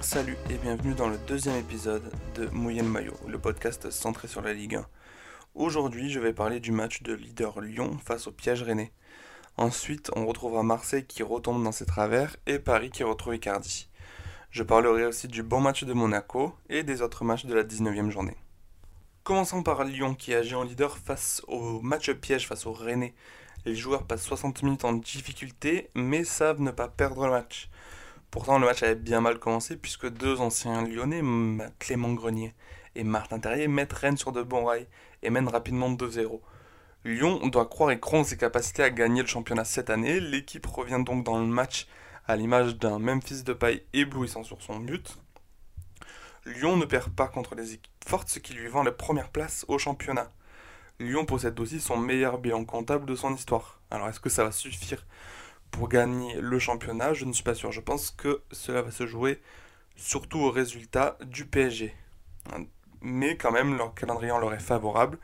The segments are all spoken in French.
Salut et bienvenue dans le deuxième épisode de Mouiller le maillot, le podcast centré sur la Ligue 1. Aujourd'hui, je vais parler du match de leader Lyon face au piège rennais. Ensuite, on retrouvera Marseille qui retombe dans ses travers et Paris qui retrouve Icardi. Je parlerai aussi du bon match de Monaco et des autres matchs de la 19e journée. Commençons par Lyon qui agit en leader face au match piège face au Rennais. Les joueurs passent 60 minutes en difficulté mais savent ne pas perdre le match. Pourtant le match avait bien mal commencé puisque deux anciens lyonnais, Clément Grenier et Martin Terrier, mettent Rennes sur de bons rails et mènent rapidement 2-0. Lyon doit croire et croire ses capacités à gagner le championnat cette année. L'équipe revient donc dans le match à l'image d'un Memphis de paille éblouissant sur son but. Lyon ne perd pas contre les équipes fortes, ce qui lui vend la première place au championnat. Lyon possède aussi son meilleur bilan comptable de son histoire. Alors est-ce que ça va suffire pour gagner le championnat Je ne suis pas sûr. Je pense que cela va se jouer surtout au résultat du PSG. Mais quand même, leur calendrier leur est favorable,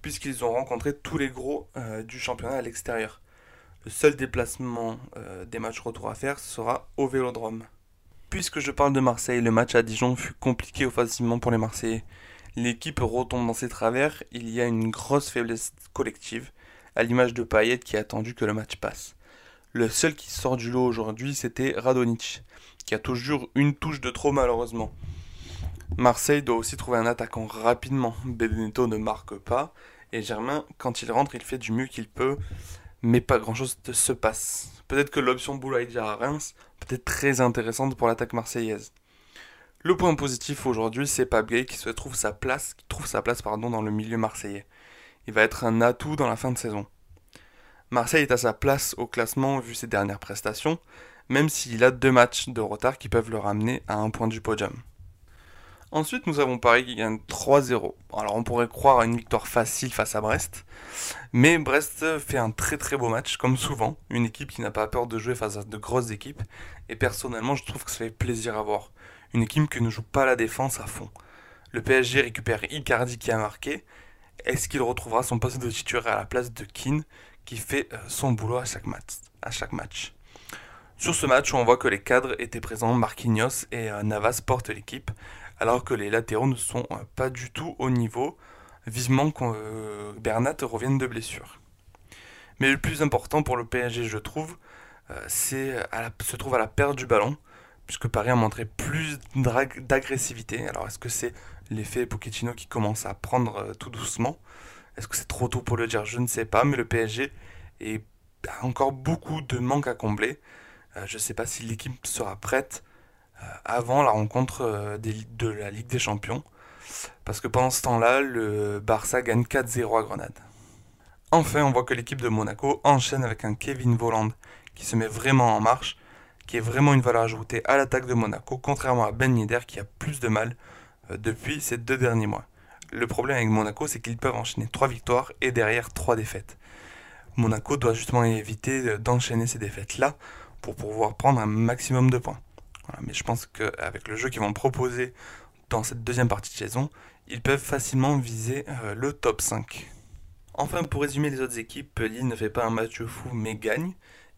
puisqu'ils ont rencontré tous les gros euh, du championnat à l'extérieur. Le seul déplacement euh, des matchs retour à faire sera au Vélodrome. Puisque je parle de Marseille, le match à Dijon fut compliqué facilement pour les Marseillais. L'équipe retombe dans ses travers, il y a une grosse faiblesse collective, à l'image de Payet qui a attendu que le match passe. Le seul qui sort du lot aujourd'hui, c'était Radonic, qui a toujours une touche de trop malheureusement. Marseille doit aussi trouver un attaquant rapidement. Benedetto ne marque pas, et Germain, quand il rentre, il fait du mieux qu'il peut, mais pas grand-chose se passe. Peut-être que l'option Boulaïdia à Reims peut être très intéressante pour l'attaque marseillaise. Le point positif aujourd'hui, c'est Pabgay qui se trouve sa place, qui trouve sa place pardon, dans le milieu marseillais. Il va être un atout dans la fin de saison. Marseille est à sa place au classement vu ses dernières prestations, même s'il a deux matchs de retard qui peuvent le ramener à un point du podium. Ensuite, nous avons Paris qui gagne 3-0. Alors, on pourrait croire à une victoire facile face à Brest, mais Brest fait un très très beau match, comme souvent. Une équipe qui n'a pas peur de jouer face à de grosses équipes, et personnellement, je trouve que ça fait plaisir à voir. Une équipe qui ne joue pas la défense à fond. Le PSG récupère Icardi qui a marqué. Est-ce qu'il retrouvera son poste de titulaire à la place de Keane, qui fait euh, son boulot à chaque match, à Sur ce match, on voit que les cadres étaient présents, Marquinhos et euh, Navas portent l'équipe alors que les latéraux ne sont euh, pas du tout au niveau. Vivement que Bernat revienne de blessure. Mais le plus important pour le PSG, je trouve, c'est se trouve à la perte du ballon, puisque Paris a montré plus d'agressivité. Alors est-ce que c'est l'effet Pochettino qui commence à prendre tout doucement? Est-ce que c'est trop tôt pour le dire? Je ne sais pas, mais le PSG a encore beaucoup de manques à combler. je ne sais pas si l'équipe sera prête euh, avant la rencontre euh, de la Ligue des Champions. Parce que pendant ce temps-là, le Barça gagne 4-0 à Grenade. Enfin, on voit que l'équipe de Monaco enchaîne avec un Kevin Voland qui se met vraiment en marche, qui est vraiment une valeur ajoutée à l'attaque de Monaco, contrairement à Ben Yedder qui a plus de mal euh, depuis ces deux derniers mois. Le problème avec Monaco, c'est qu'ils peuvent enchaîner 3 victoires et derrière 3 défaites. Monaco doit justement éviter d'enchaîner ces défaites-là pour pouvoir prendre un maximum de points mais je pense qu'avec le jeu qu'ils vont proposer dans cette deuxième partie de saison, ils peuvent facilement viser euh, le top 5. Enfin, pour résumer les autres équipes, Lille ne fait pas un match fou mais gagne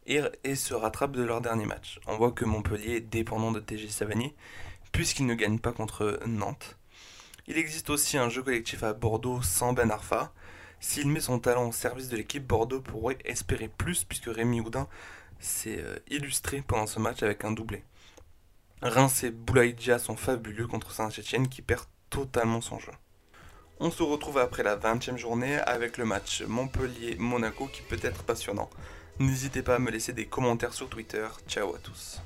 et, se rattrape de leur dernier match. On voit que Montpellier est dépendant de TG Savanier puisqu'il ne gagne pas contre Nantes. Il existe aussi un jeu collectif à Bordeaux sans Ben Arfa. S'il met son talent au service de l'équipe, Bordeaux pourrait espérer plus puisque Rémi Houdin s'est euh, illustré pendant ce match avec un doublé. Reims et Boulaïdja sont fabuleux contre Saint-Etienne qui perd totalement son jeu. On se retrouve après la 20e journée avec le match Montpellier-Monaco qui peut être passionnant. N'hésitez pas à me laisser des commentaires sur Twitter. Ciao à tous.